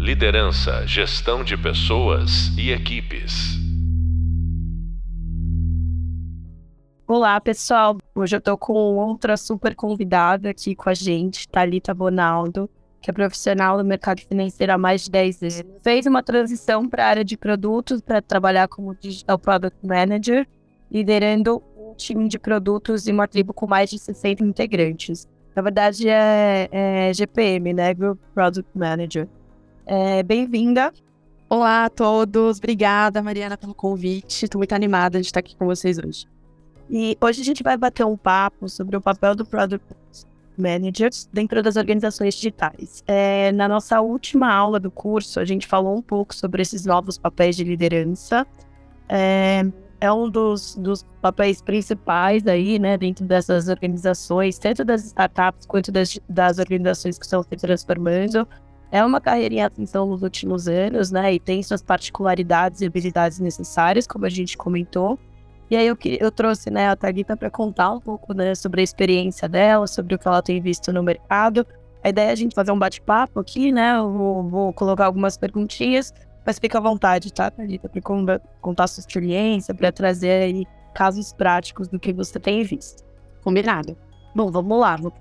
Liderança, gestão de pessoas e equipes. Olá, pessoal. Hoje eu tô com outra super convidada aqui com a gente, Thalita Bonaldo, que é profissional no mercado financeiro há mais de 10 anos. Fez uma transição para a área de produtos para trabalhar como Digital Product Manager, liderando um time de produtos e uma tribo com mais de 60 integrantes. Na verdade, é, é GPM, né? Group Product Manager. É, Bem-vinda. Olá a todos. Obrigada, Mariana, pelo convite. Estou muito animada de estar aqui com vocês hoje. E hoje a gente vai bater um papo sobre o papel do Product Manager dentro das organizações digitais. É, na nossa última aula do curso, a gente falou um pouco sobre esses novos papéis de liderança. É, é um dos, dos papéis principais aí, né, dentro dessas organizações, tanto das startups quanto das, das organizações que estão se transformando. É uma carreira em ascensão nos últimos anos, né, e tem suas particularidades e habilidades necessárias, como a gente comentou. E aí eu, eu trouxe, né, a Thalita para contar um pouco, né, sobre a experiência dela, sobre o que ela tem visto no mercado. A ideia é a gente fazer um bate-papo aqui, né, eu vou, vou colocar algumas perguntinhas mas fica à vontade, tá, Thalita, para contar sua experiência, para trazer aí casos práticos do que você tem visto. Combinado. Bom, vamos lá. Vou,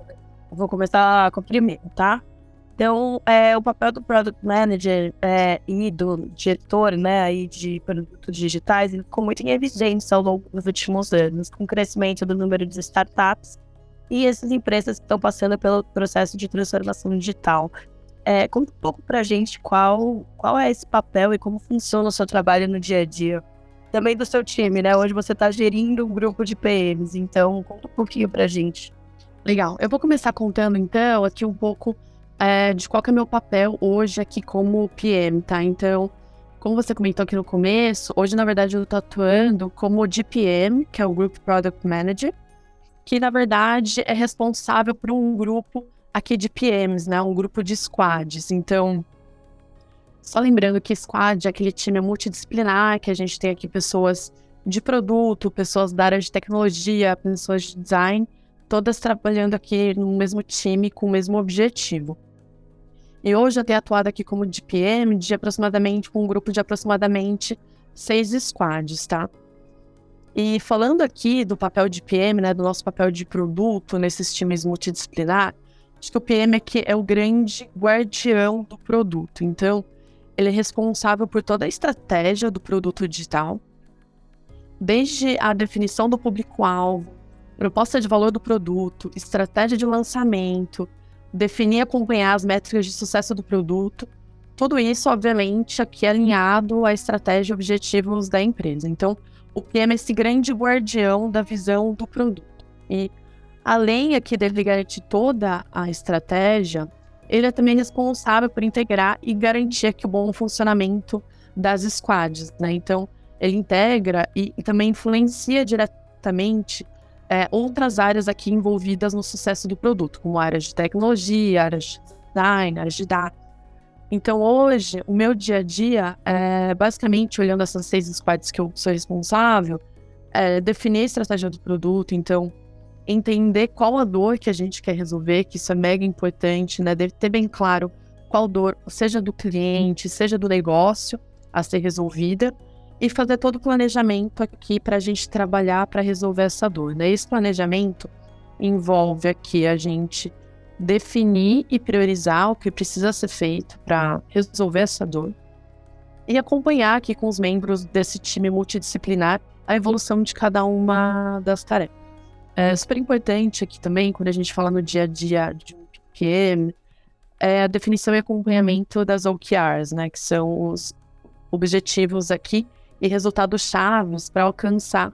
vou começar com o primeiro, tá? Então, é, o papel do Product Manager é, e do diretor né, aí de produtos digitais ficou muito em evidência ao longo dos últimos anos, com o crescimento do número de startups e essas empresas que estão passando pelo processo de transformação digital. É, conta um pouco pra gente qual, qual é esse papel e como funciona o seu trabalho no dia a dia. Também do seu time, né? Hoje você está gerindo um grupo de PMs, então conta um pouquinho pra gente. Legal. Eu vou começar contando, então, aqui um pouco é, de qual é o meu papel hoje aqui como PM, tá? Então, como você comentou aqui no começo, hoje, na verdade, eu tô atuando como GPM, que é o Group Product Manager, que, na verdade, é responsável por um grupo aqui de PMs, né? Um grupo de squads. Então, só lembrando que squad é aquele time multidisciplinar, que a gente tem aqui pessoas de produto, pessoas da área de tecnologia, pessoas de design, todas trabalhando aqui no mesmo time com o mesmo objetivo. E hoje eu tenho atuado aqui como DPM de aproximadamente, com um grupo de aproximadamente seis squads, tá? E falando aqui do papel de PM, né, do nosso papel de produto nesses times multidisciplinar, Acho que o PM aqui é o grande guardião do produto. Então, ele é responsável por toda a estratégia do produto digital, desde a definição do público-alvo, proposta de valor do produto, estratégia de lançamento, definir e acompanhar as métricas de sucesso do produto. Tudo isso, obviamente, aqui é alinhado à estratégia e objetivos da empresa. Então, o PM é esse grande guardião da visão do produto. E Além aqui dele garantir toda a estratégia, ele é também responsável por integrar e garantir aqui o bom funcionamento das squads, né? Então, ele integra e também influencia diretamente é, outras áreas aqui envolvidas no sucesso do produto, como áreas de tecnologia, áreas de design, áreas de dados. Então, hoje, o meu dia a dia, é, basicamente, olhando essas seis squads que eu sou responsável, é definir a estratégia do produto, então, entender qual a dor que a gente quer resolver, que isso é mega importante, né? Deve ter bem claro qual dor, seja do cliente, seja do negócio, a ser resolvida, e fazer todo o planejamento aqui para a gente trabalhar para resolver essa dor. Né? Esse planejamento envolve aqui a gente definir e priorizar o que precisa ser feito para resolver essa dor e acompanhar aqui com os membros desse time multidisciplinar a evolução de cada uma das tarefas. É super importante aqui também, quando a gente fala no dia a dia de um é a definição e acompanhamento das OKRs, né? Que são os objetivos aqui e resultados chaves para alcançar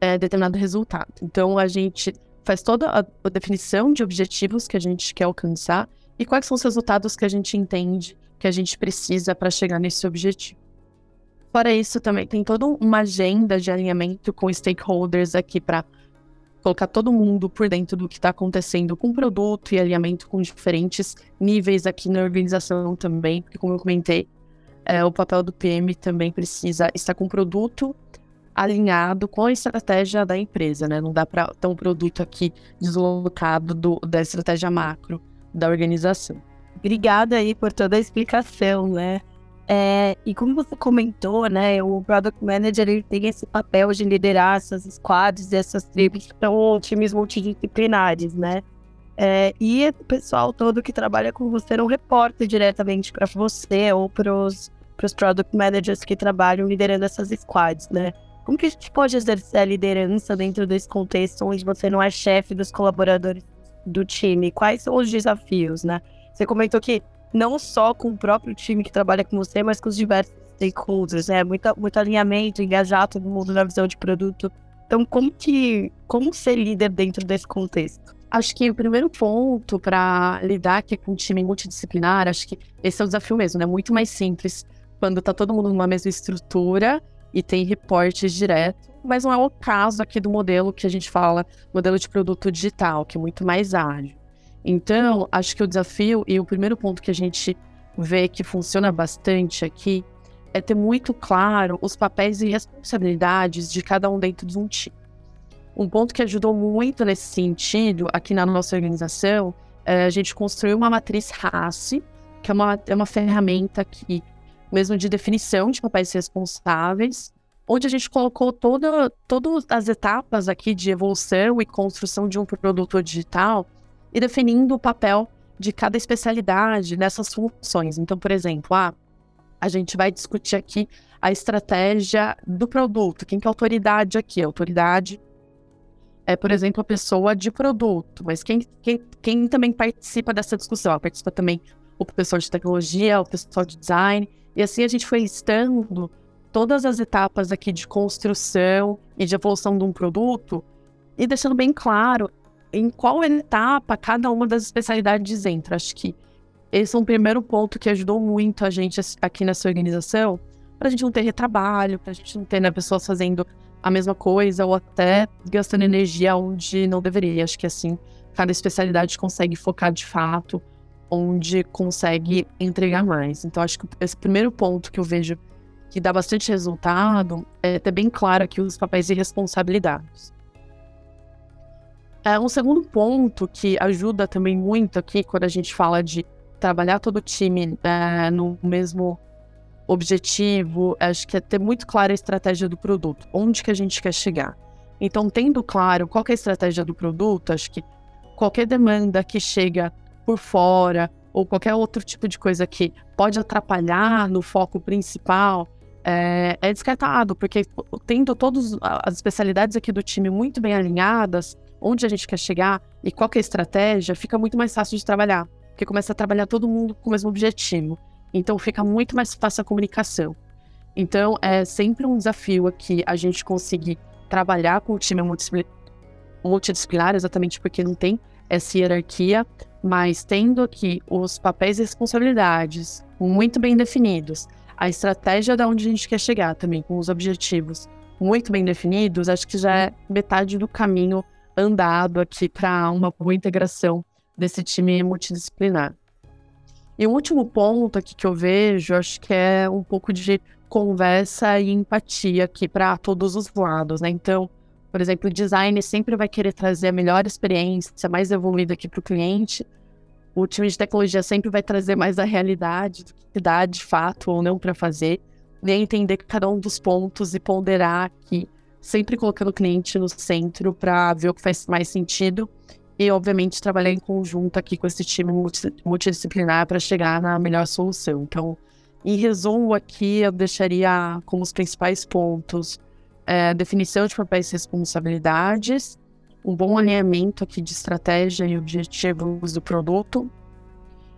é, determinado resultado. Então, a gente faz toda a, a definição de objetivos que a gente quer alcançar e quais são os resultados que a gente entende que a gente precisa para chegar nesse objetivo. Fora isso, também tem toda uma agenda de alinhamento com stakeholders aqui para colocar todo mundo por dentro do que está acontecendo com o produto e alinhamento com diferentes níveis aqui na organização também, porque como eu comentei, é, o papel do PM também precisa estar com o produto alinhado com a estratégia da empresa, né? Não dá para ter um produto aqui deslocado do, da estratégia macro da organização. obrigada aí por toda a explicação, né? É, e como você comentou, né, o Product Manager ele tem esse papel de liderar essas squads, essas tribos que são times multidisciplinares, né? É, e o pessoal todo que trabalha com você não reporta diretamente para você ou para os Product Managers que trabalham liderando essas squads, né? Como que a gente pode exercer a liderança dentro desse contexto onde você não é chefe dos colaboradores do time? Quais são os desafios, né? Você comentou que não só com o próprio time que trabalha com você, mas com os diversos stakeholders, né? Muito, muito alinhamento, engajar todo mundo na visão de produto. Então, como que como ser líder dentro desse contexto? Acho que o primeiro ponto para lidar aqui com um time multidisciplinar, acho que esse é o desafio mesmo, né? Muito mais simples quando está todo mundo numa mesma estrutura e tem reportes direto, mas não é o caso aqui do modelo que a gente fala, modelo de produto digital, que é muito mais ágil. Então, acho que o desafio e o primeiro ponto que a gente vê que funciona bastante aqui é ter muito claro os papéis e responsabilidades de cada um dentro de um time. Um ponto que ajudou muito nesse sentido aqui na nossa organização é a gente construiu uma matriz RACE, que é uma, é uma ferramenta que mesmo de definição de papéis responsáveis, onde a gente colocou toda, todas as etapas aqui de evolução e construção de um produto digital e definindo o papel de cada especialidade nessas funções. Então, por exemplo, ah, a gente vai discutir aqui a estratégia do produto. Quem que é a autoridade aqui? A autoridade é, por exemplo, a pessoa de produto, mas quem, quem, quem também participa dessa discussão? Participa também o pessoal de tecnologia, o pessoal de design, e assim a gente foi listando todas as etapas aqui de construção e de evolução de um produto e deixando bem claro em qual etapa cada uma das especialidades entra. Acho que esse é um primeiro ponto que ajudou muito a gente aqui nessa organização, para a gente não ter retrabalho, para a gente não ter né, pessoas fazendo a mesma coisa ou até gastando energia onde não deveria. Acho que assim, cada especialidade consegue focar de fato onde consegue entregar mais. Então, acho que esse primeiro ponto que eu vejo que dá bastante resultado é ter bem claro aqui os papéis e responsabilidades. É, um segundo ponto que ajuda também muito aqui quando a gente fala de trabalhar todo o time é, no mesmo objetivo, acho que é ter muito clara a estratégia do produto, onde que a gente quer chegar. Então, tendo claro qual é a estratégia do produto, acho que qualquer demanda que chega por fora ou qualquer outro tipo de coisa que pode atrapalhar no foco principal é, é descartado, porque tendo todas as especialidades aqui do time muito bem alinhadas, onde a gente quer chegar e qual é a estratégia, fica muito mais fácil de trabalhar, porque começa a trabalhar todo mundo com o mesmo objetivo. Então fica muito mais fácil a comunicação. Então é sempre um desafio aqui a gente conseguir trabalhar com o time multidisciplinar, exatamente porque não tem essa hierarquia, mas tendo aqui os papéis e responsabilidades muito bem definidos, a estratégia de onde a gente quer chegar também, com os objetivos muito bem definidos, acho que já é metade do caminho andado aqui para uma boa integração desse time multidisciplinar. E o último ponto aqui que eu vejo, acho que é um pouco de conversa e empatia aqui para todos os lados, né? Então, por exemplo, o design sempre vai querer trazer a melhor experiência, mais evoluída aqui para o cliente. O time de tecnologia sempre vai trazer mais a realidade do que dá de fato ou não para fazer. E entender cada um dos pontos e ponderar aqui, sempre colocando o cliente no centro para ver o que faz mais sentido. E, obviamente, trabalhar em conjunto aqui com esse time multidisciplinar para chegar na melhor solução. Então, em resumo, aqui eu deixaria como os principais pontos é, definição de papéis e responsabilidades, um bom alinhamento aqui de estratégia e objetivos do produto.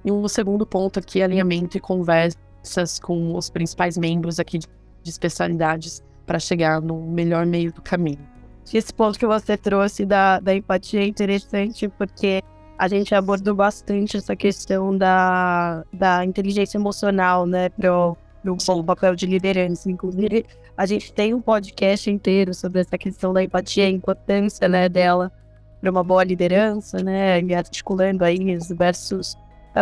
E um segundo ponto aqui, alinhamento e conversas com os principais membros aqui de, de especialidades para chegar no melhor meio do caminho. Esse ponto que você trouxe da, da empatia é interessante porque a gente abordou bastante essa questão da, da inteligência emocional, né, pro, pro papel de liderança. Inclusive, a gente tem um podcast inteiro sobre essa questão da empatia, a importância né, dela para uma boa liderança, né? E articulando aí os diversos,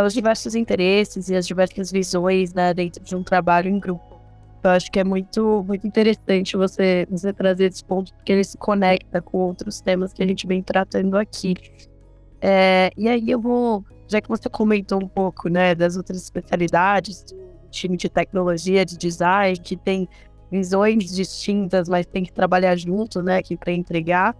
os diversos interesses e as diversas visões né, dentro de um trabalho em grupo. Eu acho que é muito, muito interessante você, você trazer esse ponto, porque ele se conecta com outros temas que a gente vem tratando aqui. É, e aí eu vou, já que você comentou um pouco, né, das outras especialidades do time de tecnologia, de design, que tem visões distintas, mas tem que trabalhar junto, né, aqui para entregar.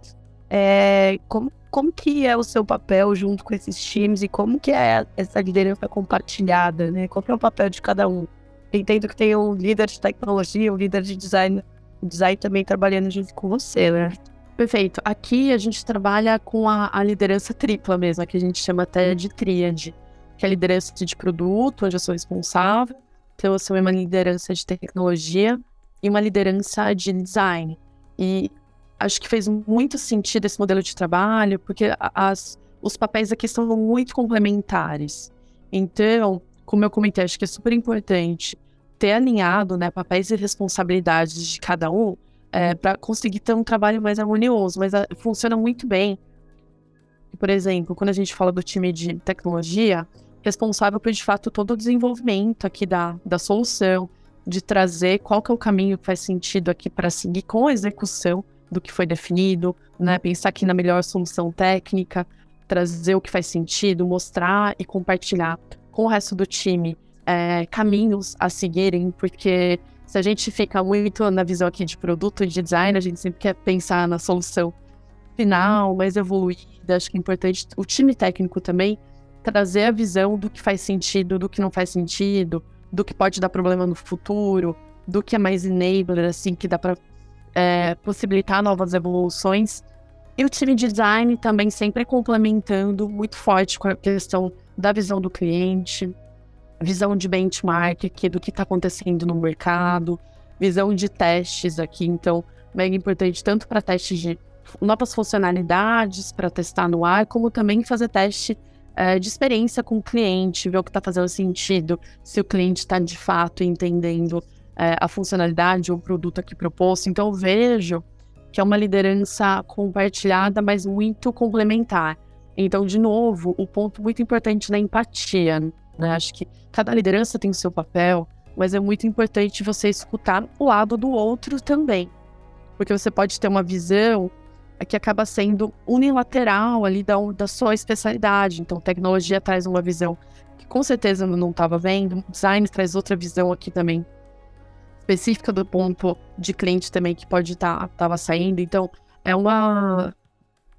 É, como, como que é o seu papel junto com esses times e como que é essa liderança compartilhada, né? Qual que é o papel de cada um? Entendo que tem um líder de tecnologia, um líder de design, design também trabalhando junto com você, né? Perfeito. Aqui a gente trabalha com a, a liderança tripla mesmo, que a gente chama até de tríade, que é a liderança de produto, onde eu sou responsável, então eu sou uma liderança de tecnologia e uma liderança de design. E acho que fez muito sentido esse modelo de trabalho, porque as, os papéis aqui são muito complementares. Então, como eu comentei, acho que é super importante ter alinhado né, papéis e responsabilidades de cada um é, para conseguir ter um trabalho mais harmonioso, mas a, ah, funciona muito bem. Por exemplo, quando a gente fala do time de tecnologia, responsável por de fato todo o desenvolvimento aqui da, da solução, de trazer qual que é o caminho que faz sentido aqui para seguir com a execução do que foi definido, né? Pensar aqui na melhor solução técnica, trazer o que faz sentido, mostrar e compartilhar com o resto do time é, caminhos a seguirem, porque se a gente fica muito na visão aqui de produto e de design, a gente sempre quer pensar na solução final, mais evoluída. Acho que é importante o time técnico também trazer a visão do que faz sentido, do que não faz sentido, do que pode dar problema no futuro, do que é mais enabler, assim, que dá para é, possibilitar novas evoluções. E o time de design também sempre complementando muito forte com a questão da visão do cliente, visão de benchmark aqui do que está acontecendo no mercado, visão de testes aqui. Então, mega importante tanto para testes de novas funcionalidades para testar no ar, como também fazer teste é, de experiência com o cliente, ver o que está fazendo sentido, se o cliente está de fato entendendo é, a funcionalidade ou o produto aqui proposto. Então, eu vejo que é uma liderança compartilhada, mas muito complementar. Então, de novo, o ponto muito importante da empatia. Né? Acho que cada liderança tem o seu papel, mas é muito importante você escutar o lado do outro também. Porque você pode ter uma visão que acaba sendo unilateral ali da, da sua especialidade. Então, tecnologia traz uma visão que com certeza eu não estava vendo, design traz outra visão aqui também específica do ponto de cliente também que pode estar tá, tava saindo. Então, é uma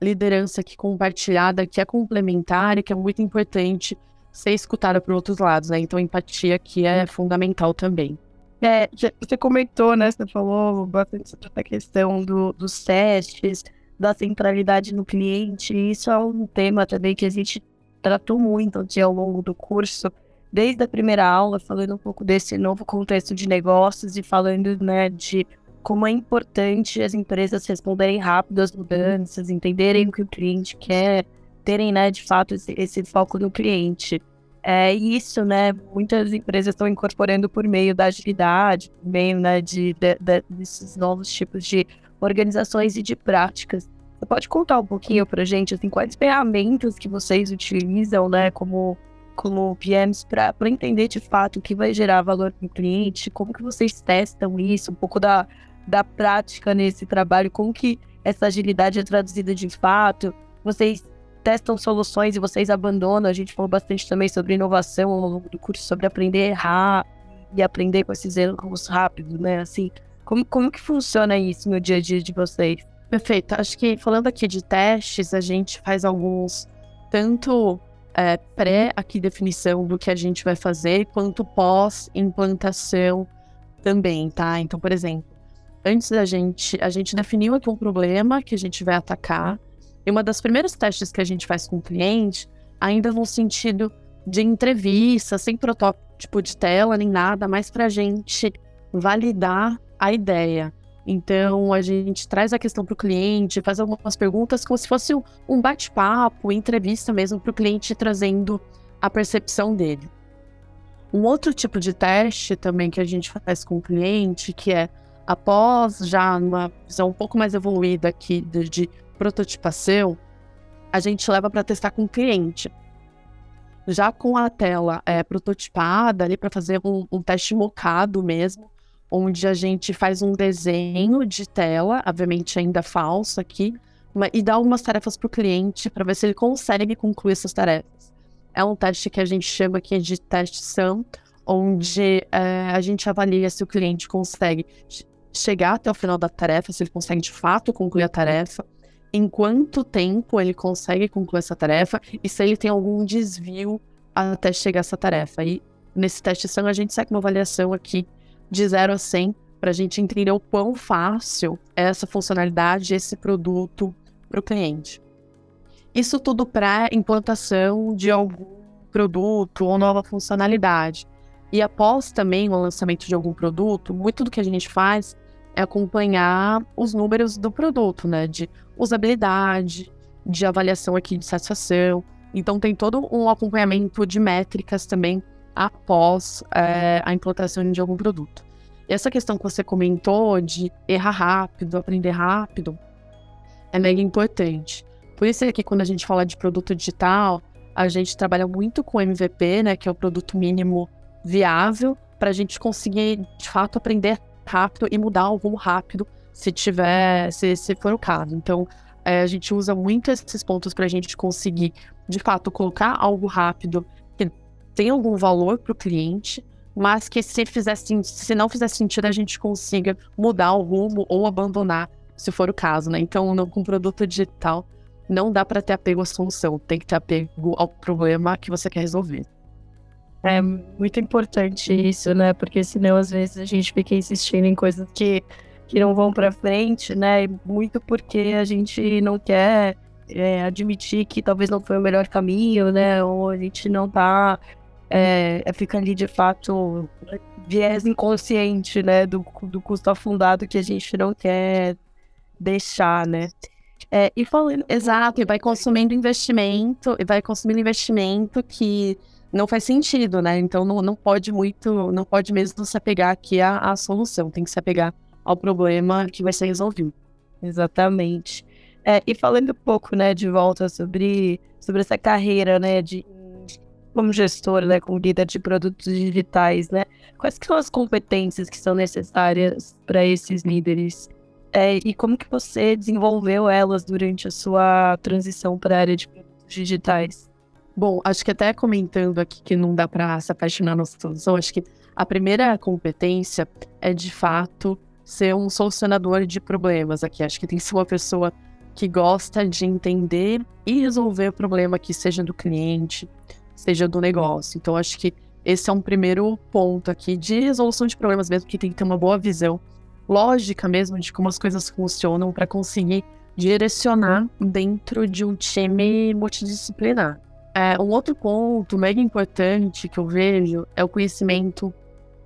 liderança aqui compartilhada, que é complementar e que é muito importante ser escutada por outros lados, né? Então, empatia aqui é fundamental também. É, você comentou, né? Você falou bastante sobre essa questão do, dos testes, da centralidade no cliente. Isso é um tema também que a gente tratou muito aqui ao longo do curso, desde a primeira aula, falando um pouco desse novo contexto de negócios e falando né, de como é importante as empresas responderem rápido às mudanças, entenderem o que o cliente quer, terem, né, de fato, esse, esse foco no cliente. É isso, né? Muitas empresas estão incorporando por meio da agilidade, por meio né, de, de, de, desses novos tipos de organizações e de práticas. Você pode contar um pouquinho para gente, assim, quais ferramentas que vocês utilizam, né, como, como PMs, para entender de fato o que vai gerar valor para o cliente, como que vocês testam isso, um pouco da, da prática nesse trabalho, como que essa agilidade é traduzida de fato, vocês testam soluções e vocês abandonam, a gente falou bastante também sobre inovação ao longo do curso, sobre aprender a errar e aprender com esses erros rápidos, né, assim, como, como que funciona isso no dia a dia de vocês? Perfeito. Acho que falando aqui de testes, a gente faz alguns, tanto é, pré aqui definição do que a gente vai fazer, quanto pós implantação também, tá? Então, por exemplo, antes da gente, a gente definiu aqui um problema que a gente vai atacar. E uma das primeiras testes que a gente faz com o cliente, ainda no sentido de entrevista, sem protótipo de tela nem nada, mas para a gente validar a ideia. Então, a gente traz a questão para o cliente, faz algumas perguntas como se fosse um bate-papo, entrevista mesmo para o cliente, trazendo a percepção dele. Um outro tipo de teste também que a gente faz com o cliente, que é após já uma visão um pouco mais evoluída aqui de, de prototipação, a gente leva para testar com o cliente. Já com a tela é, prototipada ali para fazer um, um teste mocado mesmo, onde a gente faz um desenho de tela, obviamente ainda falso aqui, e dar algumas tarefas para o cliente para ver se ele consegue concluir essas tarefas. É um teste que a gente chama aqui de teste SAM, onde é, a gente avalia se o cliente consegue chegar até o final da tarefa, se ele consegue de fato concluir a tarefa, em quanto tempo ele consegue concluir essa tarefa e se ele tem algum desvio até chegar a essa tarefa. E nesse teste SAM a gente segue uma avaliação aqui de 0 a 100 para a gente entender o quão fácil é essa funcionalidade, esse produto para o cliente. Isso tudo para implantação de algum produto ou nova funcionalidade. E após também o lançamento de algum produto, muito do que a gente faz é acompanhar os números do produto, né? De usabilidade, de avaliação aqui de satisfação. Então tem todo um acompanhamento de métricas também após é, a implantação de algum produto. E essa questão que você comentou de errar rápido, aprender rápido, é mega importante. Por isso é que quando a gente fala de produto digital, a gente trabalha muito com MVP, né, que é o produto mínimo viável, para a gente conseguir de fato aprender rápido e mudar o rumo rápido, se tiver, se, se for o caso. Então, é, a gente usa muito esses pontos para a gente conseguir, de fato, colocar algo rápido tem algum valor para o cliente, mas que se, se não fizer sentido, a gente consiga mudar o rumo ou abandonar se for o caso, né? Então, não, com produto digital, não dá para ter apego à solução, tem que ter apego ao problema que você quer resolver. É muito importante isso, né? Porque senão, às vezes, a gente fica insistindo em coisas que, que não vão para frente, né? Muito porque a gente não quer é, admitir que talvez não foi o melhor caminho, né? Ou a gente não tá. É, é fica ali de fato viés inconsciente, né? Do, do custo afundado que a gente não quer deixar, né? É, e falando, exato, e vai consumindo investimento, e vai consumindo investimento que não faz sentido, né? Então não, não pode muito, não pode mesmo se apegar aqui à, à solução, tem que se apegar ao problema que vai ser resolvido. Exatamente. É, e falando um pouco, né, de volta sobre, sobre essa carreira, né, de como gestor, né, como líder de produtos digitais, né, quais são as competências que são necessárias para esses líderes é, e como que você desenvolveu elas durante a sua transição para a área de produtos digitais? Bom, acho que até comentando aqui que não dá para se apaixonar na solução, acho que a primeira competência é de fato ser um solucionador de problemas aqui. Acho que tem que ser uma pessoa que gosta de entender e resolver o problema que seja do cliente, seja do negócio. Então, acho que esse é um primeiro ponto aqui de resolução de problemas mesmo, que tem que ter uma boa visão lógica mesmo de como as coisas funcionam para conseguir direcionar dentro de um time multidisciplinar. É, um outro ponto mega importante que eu vejo é o conhecimento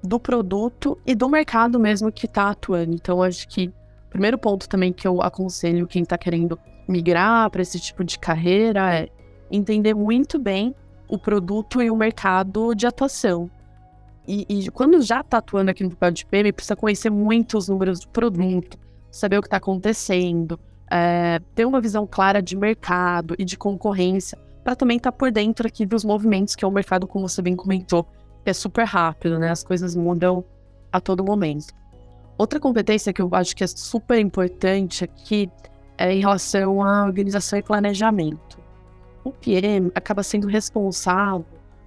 do produto e do mercado mesmo que está atuando. Então, acho que o primeiro ponto também que eu aconselho quem está querendo migrar para esse tipo de carreira é entender muito bem o produto e o mercado de atuação. E, e quando já está atuando aqui no papel de PM, precisa conhecer muito os números do produto, saber o que está acontecendo, é, ter uma visão clara de mercado e de concorrência, para também estar tá por dentro aqui dos movimentos que é o mercado, como você bem comentou, é super rápido, né? As coisas mudam a todo momento. Outra competência que eu acho que é super importante aqui é em relação à organização e planejamento. O PM acaba sendo responsável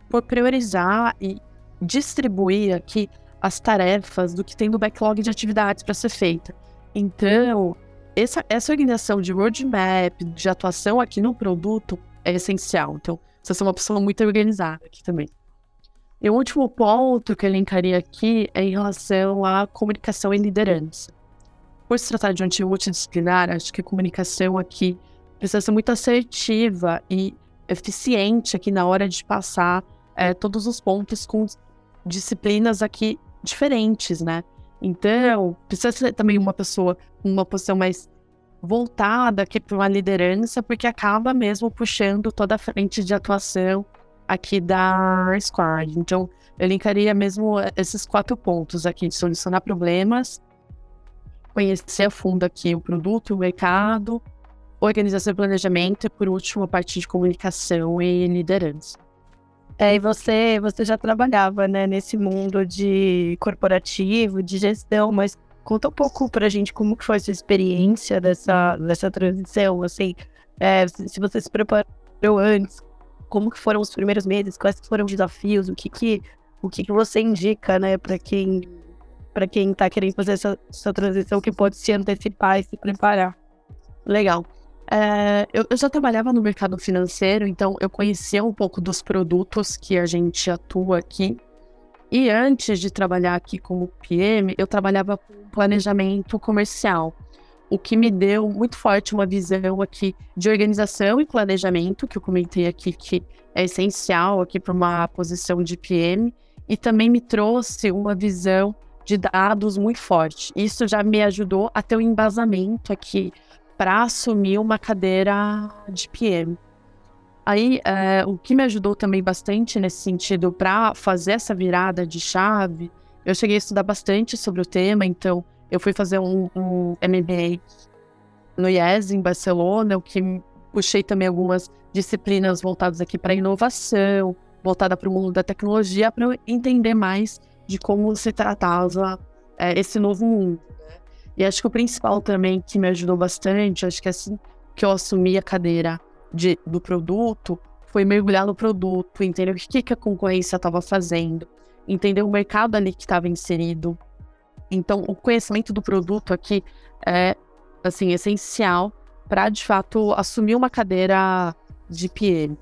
por priorizar e distribuir aqui as tarefas do que tem no backlog de atividades para ser feita. Então, essa, essa organização de roadmap, de atuação aqui no produto é essencial. Então, você ser uma pessoa muito organizada aqui também. E o último ponto que eu elencaria aqui é em relação à comunicação e liderança. Por se tratar de um time multidisciplinar, acho que a comunicação aqui precisa ser muito assertiva e eficiente aqui na hora de passar é, todos os pontos com disciplinas aqui diferentes, né? Então, precisa ser também uma pessoa com uma posição mais voltada aqui para uma liderança, porque acaba mesmo puxando toda a frente de atuação aqui da Squad. Então, eu linkaria mesmo esses quatro pontos aqui de solucionar problemas, conhecer a fundo aqui o produto, o mercado, organização e planejamento e, por último, a parte de comunicação e liderança. É, e você, você já trabalhava né, nesse mundo de corporativo, de gestão, mas conta um pouco pra gente como foi essa experiência dessa, dessa transição, assim, é, se você se preparou antes, como que foram os primeiros meses, quais foram os desafios, o que que, o que, que você indica, né, para quem para quem está querendo fazer essa, essa transição que pode se antecipar e se preparar. Legal. É, eu, eu, já trabalhava no mercado financeiro, então eu conhecia um pouco dos produtos que a gente atua aqui. E antes de trabalhar aqui como PM, eu trabalhava com planejamento comercial, o que me deu muito forte uma visão aqui de organização e planejamento, que eu comentei aqui que é essencial aqui para uma posição de PM, e também me trouxe uma visão de dados muito forte. Isso já me ajudou a ter um embasamento aqui para assumir uma cadeira de PM. Aí, é, o que me ajudou também bastante nesse sentido para fazer essa virada de chave, eu cheguei a estudar bastante sobre o tema, então eu fui fazer um, um MBA no IES, em Barcelona, o que puxei também algumas disciplinas voltadas aqui para inovação, voltada para o mundo da tecnologia, para eu entender mais de como se tratava é, esse novo mundo. E acho que o principal também que me ajudou bastante, acho que assim que eu assumi a cadeira de, do produto, foi mergulhar no produto, entender o que, que a concorrência estava fazendo, entender o mercado ali que estava inserido. Então, o conhecimento do produto aqui é assim essencial para de fato assumir uma cadeira de PM.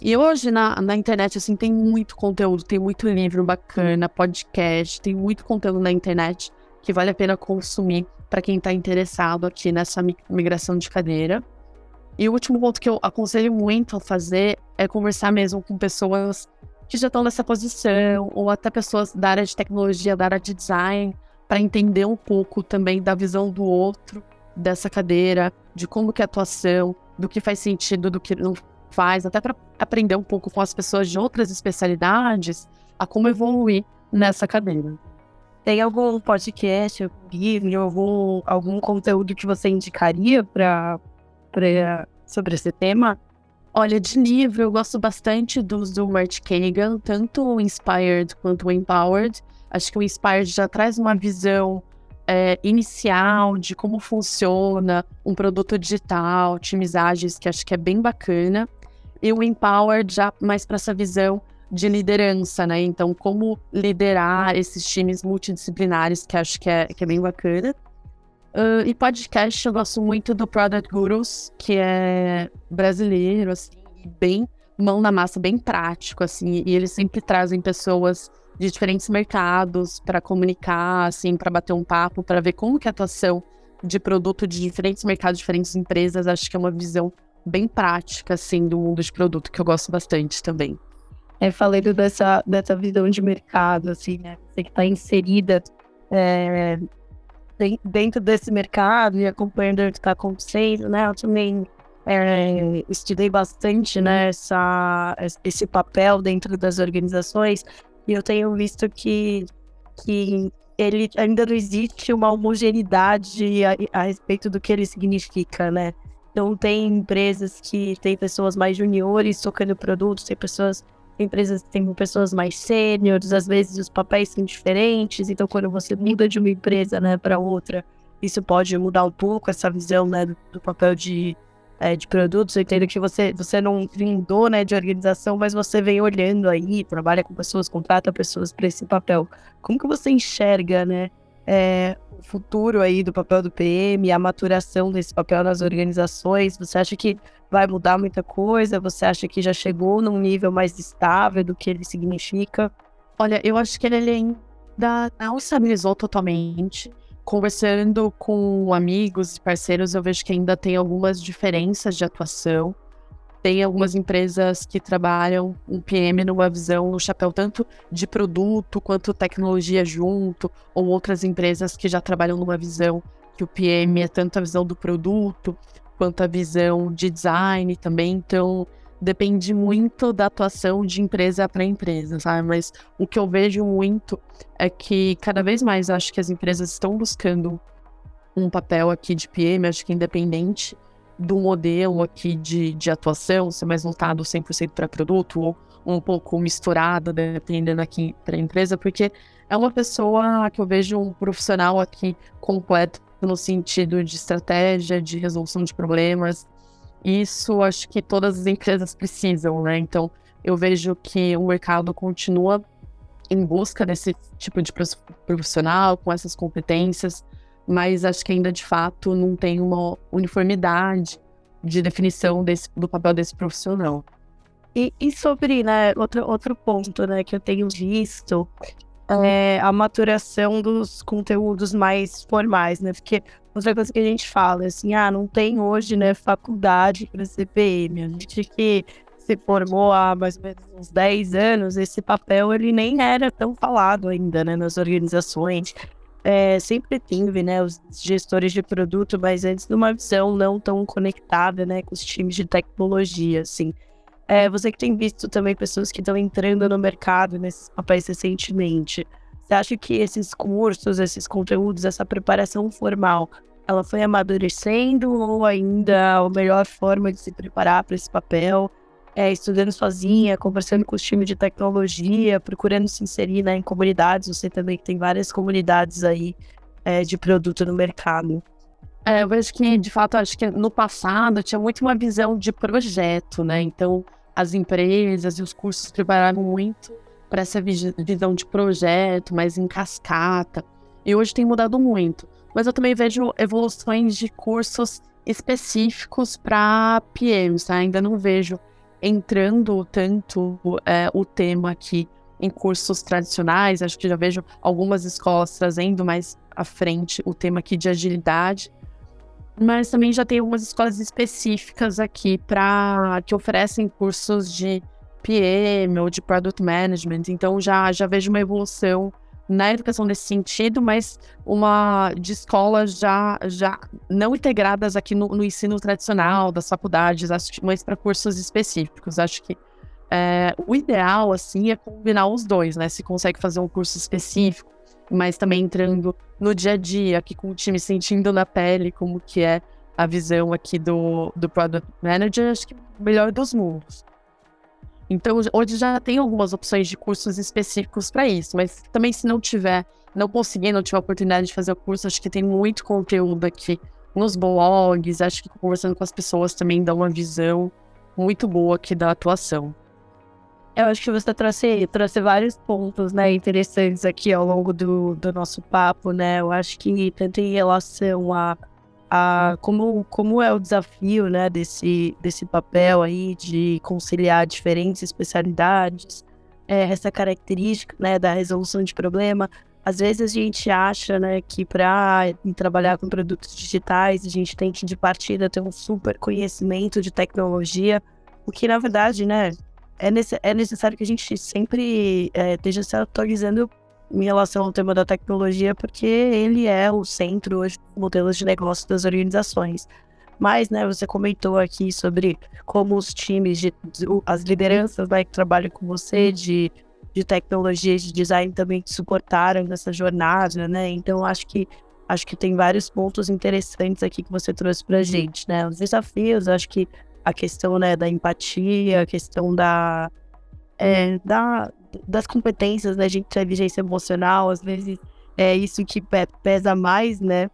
E hoje na, na internet assim tem muito conteúdo, tem muito livro bacana, podcast, tem muito conteúdo na internet que vale a pena consumir para quem está interessado aqui nessa migração de cadeira. E o último ponto que eu aconselho muito a fazer é conversar mesmo com pessoas que já estão nessa posição, ou até pessoas da área de tecnologia, da área de design, para entender um pouco também da visão do outro dessa cadeira, de como que é a atuação, do que faz sentido, do que não faz, até para aprender um pouco com as pessoas de outras especialidades a como evoluir nessa cadeira. Tem algum podcast, algum livro, algum, algum conteúdo que você indicaria para sobre esse tema? Olha, de livro, eu gosto bastante dos do Mark Kagan, tanto o Inspired quanto o Empowered. Acho que o Inspired já traz uma visão é, inicial de como funciona um produto digital, timizagens, que acho que é bem bacana. E o Empowered já mais para essa visão de liderança, né? Então, como liderar esses times multidisciplinares, que acho que é, que é bem bacana. Uh, e podcast, eu gosto muito do Product Gurus, que é brasileiro, assim, bem mão na massa, bem prático, assim, e eles sempre trazem pessoas de diferentes mercados para comunicar, assim, para bater um papo, para ver como que a atuação de produto de diferentes mercados, diferentes empresas, acho que é uma visão bem prática, assim, do mundo de produto, que eu gosto bastante também. É, falando dessa, dessa visão de mercado, assim, né? Você que está inserida é, dentro desse mercado e acompanhando o que está acontecendo, né? Eu também é, estudei bastante né, essa, esse papel dentro das organizações e eu tenho visto que, que ele ainda não existe uma homogeneidade a, a respeito do que ele significa, né? Então tem empresas que tem pessoas mais juniores tocando produtos, tem pessoas empresas que têm pessoas mais sêniores, às vezes os papéis são diferentes, então quando você muda de uma empresa, né, para outra, isso pode mudar um pouco essa visão, né, do, papel de, é, de produtos. Eu entendo que você, você não vindou, né, de organização, mas você vem olhando aí, trabalha com pessoas, contrata pessoas para esse papel. Como que você enxerga, né, é, o futuro aí do papel do PM, a maturação desse papel nas organizações? Você acha que vai mudar muita coisa? Você acha que já chegou num nível mais estável do que ele significa? Olha, eu acho que ele ainda não estabilizou totalmente. Conversando com amigos e parceiros, eu vejo que ainda tem algumas diferenças de atuação. Tem algumas empresas que trabalham um PM numa visão, no chapéu tanto de produto quanto tecnologia junto, ou outras empresas que já trabalham numa visão que o PM é tanto a visão do produto quanto a visão de design também. Então, depende muito da atuação de empresa para empresa, sabe? Mas o que eu vejo muito é que cada vez mais acho que as empresas estão buscando um papel aqui de PM, acho que independente do modelo aqui de, de atuação, ser mais voltado 100% para produto ou, um pouco misturada, dependendo aqui para a empresa, porque é uma pessoa que eu vejo um profissional aqui completo no sentido de estratégia, de resolução de problemas. Isso acho que todas as empresas precisam, né? Então, eu vejo que o mercado continua em busca desse tipo de profissional com essas competências, mas acho que ainda de fato não tem uma uniformidade de definição desse, do papel desse profissional. E, e, sobre, né, outro, outro ponto, né, que eu tenho visto é a maturação dos conteúdos mais formais, né, porque outra coisa que a gente fala, assim, ah, não tem hoje, né, faculdade para CPM, a gente que se formou há mais ou menos uns 10 anos, esse papel ele nem era tão falado ainda, né, nas organizações. É, sempre teve, né, os gestores de produto, mas antes de uma visão não tão conectada, né, com os times de tecnologia, assim. É, você que tem visto também pessoas que estão entrando no mercado nesses papéis recentemente, você acha que esses cursos, esses conteúdos, essa preparação formal, ela foi amadurecendo ou ainda a melhor forma de se preparar para esse papel é, estudando sozinha, conversando com os times de tecnologia, procurando se inserir né, em comunidades. Você também tem várias comunidades aí é, de produto no mercado. É, eu vejo que, de fato, acho que no passado tinha muito uma visão de projeto, né? Então, as empresas e os cursos prepararam muito para essa visão de projeto, mais em cascata. E hoje tem mudado muito. Mas eu também vejo evoluções de cursos específicos para PMs, tá? Ainda não vejo entrando tanto é, o tema aqui em cursos tradicionais. Acho que já vejo algumas escolas trazendo mais à frente o tema aqui de agilidade. Mas também já tem algumas escolas específicas aqui para que oferecem cursos de PM ou de Product Management. Então já, já vejo uma evolução na educação nesse sentido, mas uma de escolas já, já não integradas aqui no, no ensino tradicional das faculdades, mas para cursos específicos. Acho que é, o ideal, assim, é combinar os dois, né? Se consegue fazer um curso específico, mas também entrando no dia a dia, aqui com o time sentindo na pele como que é a visão aqui do, do Product Manager, acho que o melhor dos mundos. Então, hoje já tem algumas opções de cursos específicos para isso, mas também se não tiver, não conseguir, não tiver oportunidade de fazer o curso, acho que tem muito conteúdo aqui nos blogs, acho que conversando com as pessoas também dá uma visão muito boa aqui da atuação. Eu acho que você trouxe, trouxe vários pontos, né, interessantes aqui ao longo do, do nosso papo, né? Eu acho que tanto em relação a a como, como é o desafio né, desse, desse papel aí de conciliar diferentes especialidades, é, essa característica né, da resolução de problema. Às vezes a gente acha né, que para trabalhar com produtos digitais a gente tem que de partida ter um super conhecimento de tecnologia, o que na verdade né, é, é necessário que a gente sempre é, esteja se atualizando em relação ao tema da tecnologia, porque ele é o centro hoje dos modelos de negócio das organizações. Mas, né, você comentou aqui sobre como os times, de, as lideranças né, que trabalham com você de, de tecnologia e de design também te suportaram nessa jornada, né? Então, acho que acho que tem vários pontos interessantes aqui que você trouxe para gente, né? Os desafios, acho que a questão né, da empatia, a questão da, é, da, das competências né, de inteligência emocional, às vezes é isso que pesa mais, né,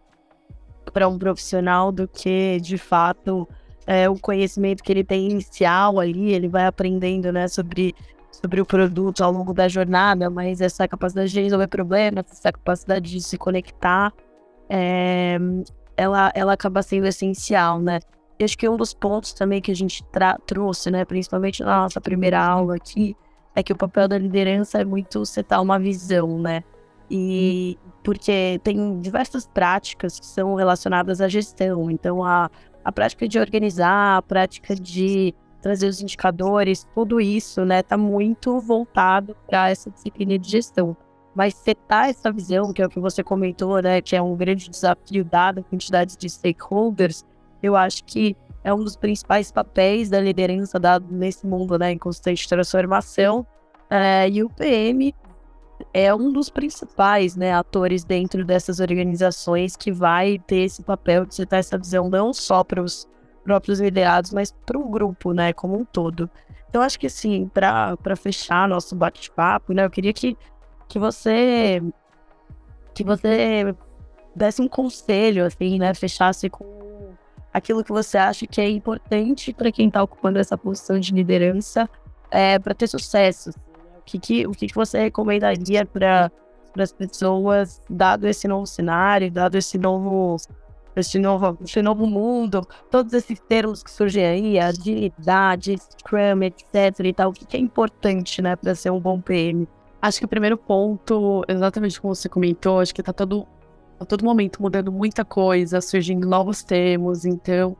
para um profissional do que de fato é, o conhecimento que ele tem inicial ali, ele vai aprendendo, né, sobre sobre o produto ao longo da jornada, mas essa capacidade de resolver problemas, essa capacidade de se conectar, é, ela, ela acaba sendo essencial, né? E acho que um dos pontos também que a gente trouxe, né, principalmente na nossa primeira aula aqui, é que o papel da liderança é muito setar uma visão, né? E porque tem diversas práticas que são relacionadas à gestão. Então, a, a prática de organizar, a prática de trazer os indicadores, tudo isso, né, tá muito voltado para essa disciplina de gestão. Mas setar essa visão, que é o que você comentou, né, que é um grande desafio dado a quantidade de stakeholders, eu acho que é um dos principais papéis da liderança dado nesse mundo né, em constante transformação. É, e o PM é um dos principais né, atores dentro dessas organizações que vai ter esse papel de setar essa visão não só para os próprios liderados, mas para o grupo né, como um todo. Então, acho que assim, para fechar nosso bate-papo, né, eu queria que, que você que você desse um conselho, assim, né, fechasse com aquilo que você acha que é importante para quem está ocupando essa posição de liderança é, para ter sucesso. Assim, né? O, que, que, o que, que você recomendaria para as pessoas, dado esse novo cenário, dado esse novo esse novo, esse novo mundo, todos esses termos que surgem aí, agilidade, Scrum, etc e tal, o que é importante, né, para ser um bom PM? Acho que o primeiro ponto, exatamente como você comentou, acho que tá todo, a todo momento mudando muita coisa, surgindo novos termos, então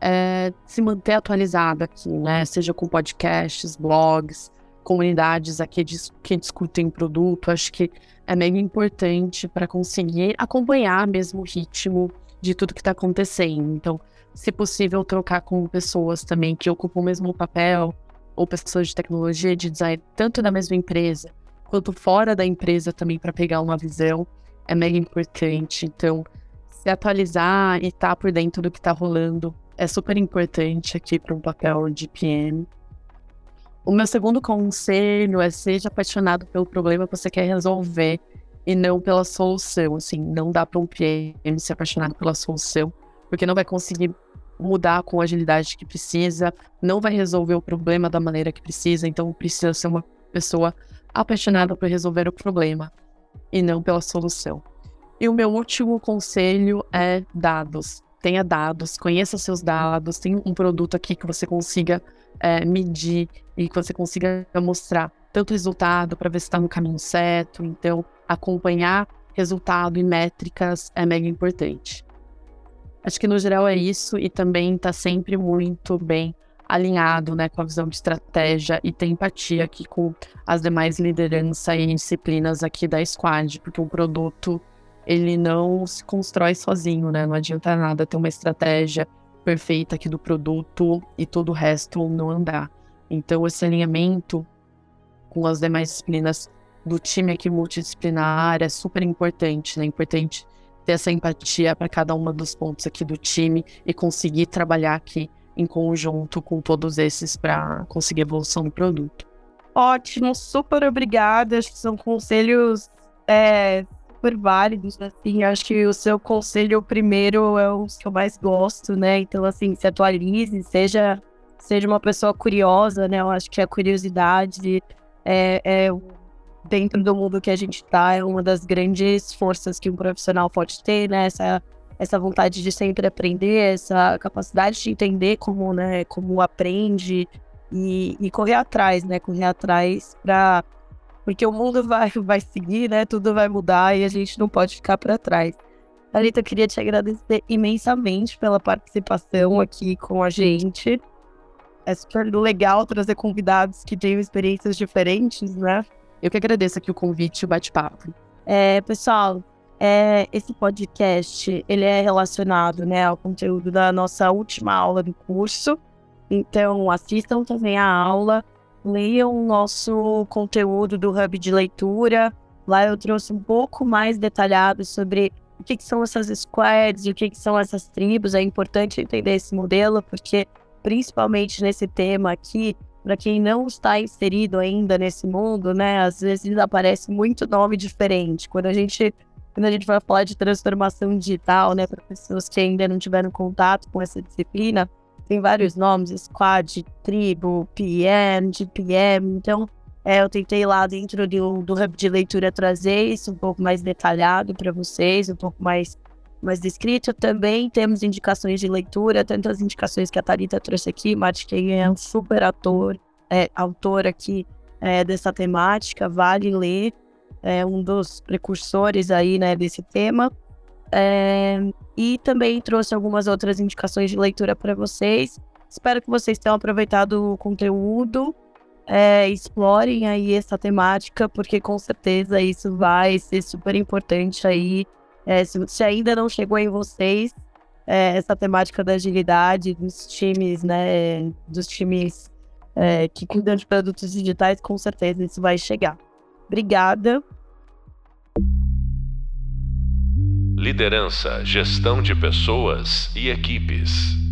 é, se manter atualizado aqui, né, seja com podcasts, blogs, comunidades aqui que discutem produto, acho que é mega importante para conseguir acompanhar mesmo o ritmo de tudo que está acontecendo. Então, se possível, trocar com pessoas também que ocupam o mesmo papel, ou pessoas de tecnologia, de design, tanto da mesma empresa, quanto fora da empresa também, para pegar uma visão, é mega importante. Então, se atualizar e estar tá por dentro do que está rolando é super importante aqui para um papel de PM. O meu segundo conselho é seja apaixonado pelo problema que você quer resolver e não pela solução. Assim, não dá para um PM se apaixonar pela solução, porque não vai conseguir mudar com a agilidade que precisa, não vai resolver o problema da maneira que precisa, então precisa ser uma pessoa apaixonada por resolver o problema e não pela solução. E o meu último conselho é dados. Tenha dados, conheça seus dados, tenha um produto aqui que você consiga é, medir e que você consiga mostrar tanto resultado para ver se está no caminho certo. Então, acompanhar resultado e métricas é mega importante. Acho que no geral é isso e também está sempre muito bem alinhado né, com a visão de estratégia e ter empatia aqui com as demais lideranças e disciplinas aqui da Squad, porque o produto ele não se constrói sozinho, né? Não adianta nada ter uma estratégia perfeita aqui do produto e todo o resto não andar. Então esse alinhamento com as demais disciplinas do time aqui multidisciplinar é super importante, né? Importante ter essa empatia para cada um dos pontos aqui do time e conseguir trabalhar aqui em conjunto com todos esses para conseguir evolução do produto. Ótimo, super obrigada. Acho que são conselhos é, super válidos, assim. Acho que o seu conselho primeiro é o que eu mais gosto, né? Então, assim, se atualize, seja, seja uma pessoa curiosa, né? Eu acho que a curiosidade é, é dentro do mundo que a gente está, é uma das grandes forças que um profissional pode ter, né? Essa, essa vontade de sempre aprender, essa capacidade de entender como, né, como aprende e, e correr atrás, né? Correr atrás para porque o mundo vai, vai seguir, né? Tudo vai mudar e a gente não pode ficar para trás. Alita, eu queria te agradecer imensamente pela participação aqui com a gente é super legal trazer convidados que tenham experiências diferentes, né? Eu que agradeço aqui o convite e o bate-papo. É, pessoal, é, esse podcast ele é relacionado né, ao conteúdo da nossa última aula do curso. Então, assistam também a aula, leiam o nosso conteúdo do Hub de Leitura. Lá eu trouxe um pouco mais detalhado sobre o que, que são essas squads o que, que são essas tribos. É importante entender esse modelo, porque principalmente nesse tema aqui, para quem não está inserido ainda nesse mundo, né, às vezes aparece muito nome diferente. Quando a gente quando a gente vai falar de transformação digital, né, para pessoas que ainda não tiveram contato com essa disciplina, tem vários nomes, squad, tribo, PM, GPM. Então, é, eu tentei lá dentro do, do hub de leitura trazer isso um pouco mais detalhado para vocês, um pouco mais mais descrito. Também temos indicações de leitura, tantas indicações que a Thalita trouxe aqui. Matt Kagan é um super ator, é, autor aqui é, dessa temática, vale ler. É um dos precursores aí, né, desse tema. É, e também trouxe algumas outras indicações de leitura para vocês. Espero que vocês tenham aproveitado o conteúdo. É, explorem aí essa temática, porque com certeza isso vai ser super importante aí é, se, se, ainda não chegou em vocês, é, essa temática da agilidade dos times, né? Dos times é, que cuidam de produtos digitais, com certeza isso vai chegar. Obrigada. Liderança, gestão de pessoas e equipes.